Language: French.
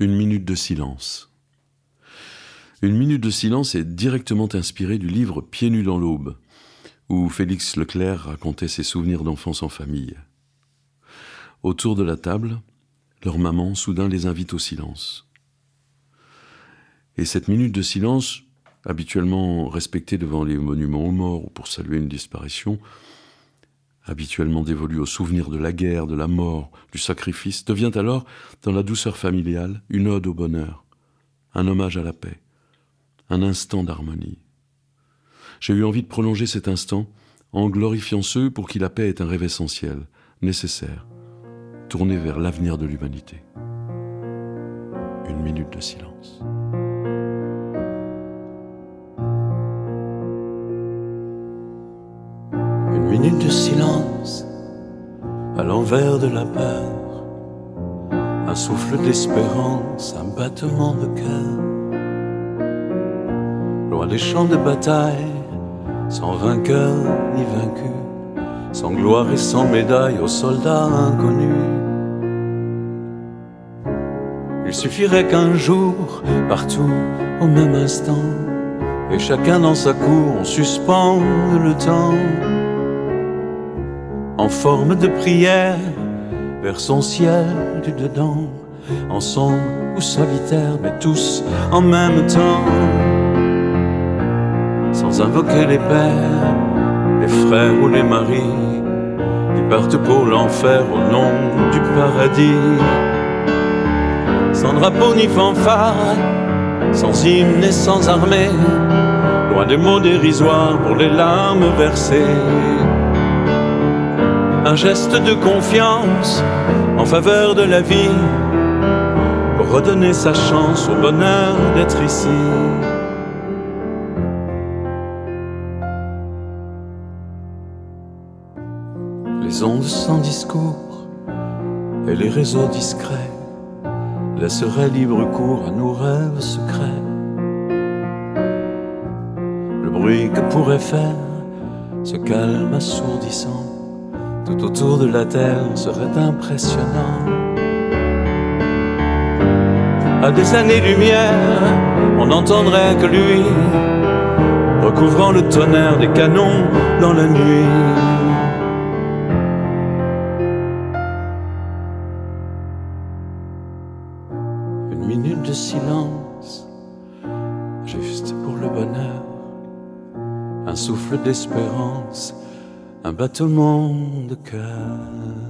Une minute de silence. Une minute de silence est directement inspirée du livre Pieds nus dans l'aube, où Félix Leclerc racontait ses souvenirs d'enfance en famille. Autour de la table, leur maman soudain les invite au silence. Et cette minute de silence, habituellement respectée devant les monuments aux morts ou pour saluer une disparition, habituellement dévolue au souvenir de la guerre, de la mort, du sacrifice, devient alors, dans la douceur familiale, une ode au bonheur, un hommage à la paix, un instant d'harmonie. J'ai eu envie de prolonger cet instant en glorifiant ceux pour qui la paix est un rêve essentiel, nécessaire, tourné vers l'avenir de l'humanité. Une minute de silence. Minute de silence à l'envers de la peur, un souffle d'espérance, un battement de cœur. Loin des champs de bataille, sans vainqueur ni vaincu, sans gloire et sans médaille aux soldats inconnus. Il suffirait qu'un jour, partout, au même instant, et chacun dans sa cour, on suspende le temps en forme de prière vers son ciel du dedans, ensemble ou solitaire, mais tous en même temps, sans invoquer les pères, les frères ou les maris, qui partent pour l'enfer au nom du paradis, sans drapeau ni fanfare, sans hymne et sans armée, loin des mots dérisoires pour les larmes versées un geste de confiance en faveur de la vie, pour redonner sa chance au bonheur d'être ici. Les ondes sans discours et les réseaux discrets laisseraient libre cours à nos rêves secrets. Le bruit que pourrait faire ce calme assourdissant tout autour de la terre serait impressionnant. À des années-lumière, on n'entendrait que lui, recouvrant le tonnerre des canons dans la nuit. Une minute de silence, juste pour le bonheur, un souffle d'espérance un battement de cœur.